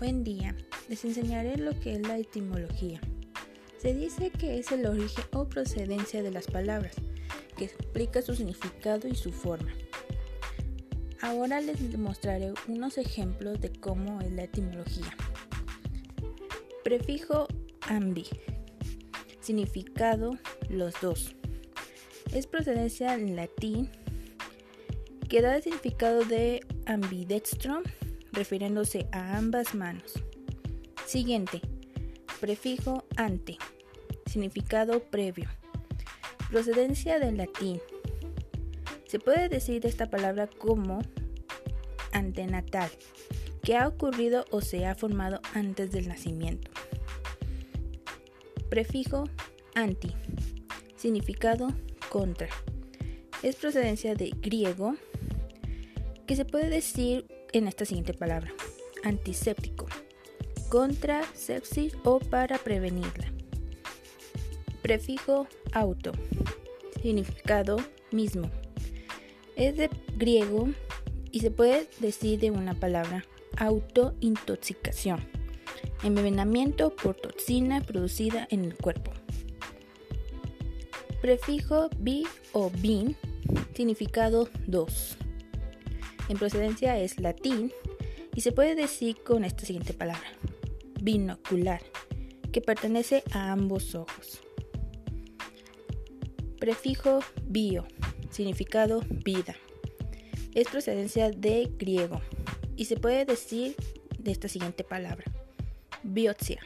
Buen día, les enseñaré lo que es la etimología. Se dice que es el origen o procedencia de las palabras, que explica su significado y su forma. Ahora les mostraré unos ejemplos de cómo es la etimología. Prefijo ambi, significado los dos. Es procedencia en latín que da el significado de ambidextro refiriéndose a ambas manos. Siguiente, prefijo ante, significado previo. Procedencia del latín. Se puede decir esta palabra como antenatal, que ha ocurrido o se ha formado antes del nacimiento. Prefijo anti, significado contra. Es procedencia de griego, que se puede decir en esta siguiente palabra. Antiséptico. Contra sepsis o para prevenirla. Prefijo auto. Significado mismo. Es de griego y se puede decir de una palabra autointoxicación. Envenenamiento por toxina producida en el cuerpo. Prefijo bi o bin, significado dos en procedencia es latín y se puede decir con esta siguiente palabra, binocular, que pertenece a ambos ojos. Prefijo bio, significado vida. Es procedencia de griego y se puede decir de esta siguiente palabra, biopsia,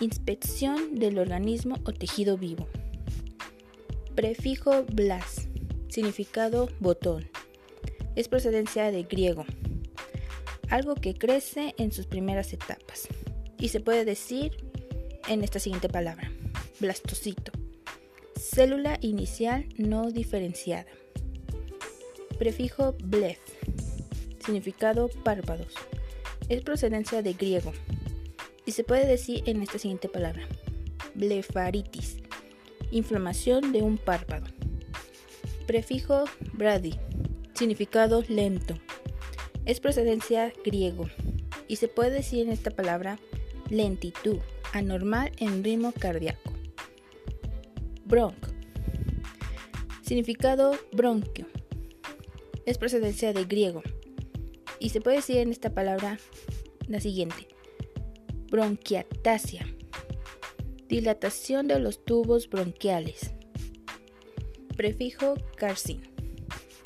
inspección del organismo o tejido vivo. Prefijo blas, significado botón es procedencia de griego, algo que crece en sus primeras etapas. Y se puede decir en esta siguiente palabra, blastocito, célula inicial no diferenciada. Prefijo blef, significado párpados, es procedencia de griego y se puede decir en esta siguiente palabra, blefaritis, inflamación de un párpado. Prefijo brady, Significado lento. Es procedencia griego y se puede decir en esta palabra lentitud, anormal en ritmo cardíaco. Bronc. Significado bronquio. Es procedencia de griego y se puede decir en esta palabra la siguiente. Bronquiatasia. Dilatación de los tubos bronquiales. Prefijo carcin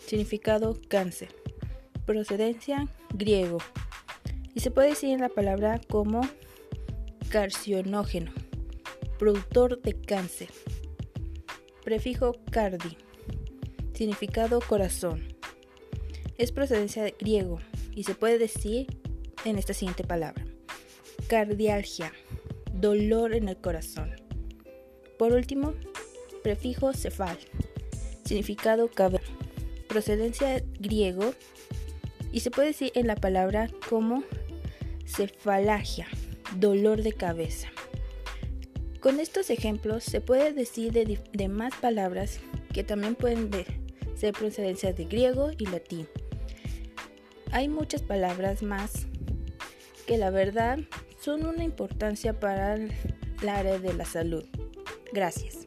significado cáncer, procedencia griego, y se puede decir en la palabra como carcinógeno, productor de cáncer. Prefijo cardi, significado corazón. Es procedencia griego y se puede decir en esta siguiente palabra. Cardialgia, dolor en el corazón. Por último, prefijo cefal, significado cabello procedencia griego y se puede decir en la palabra como cefalagia, dolor de cabeza. Con estos ejemplos se puede decir de, más palabras que también pueden ser procedencia de griego y latín. Hay muchas palabras más que la verdad son una importancia para el área de la salud. Gracias.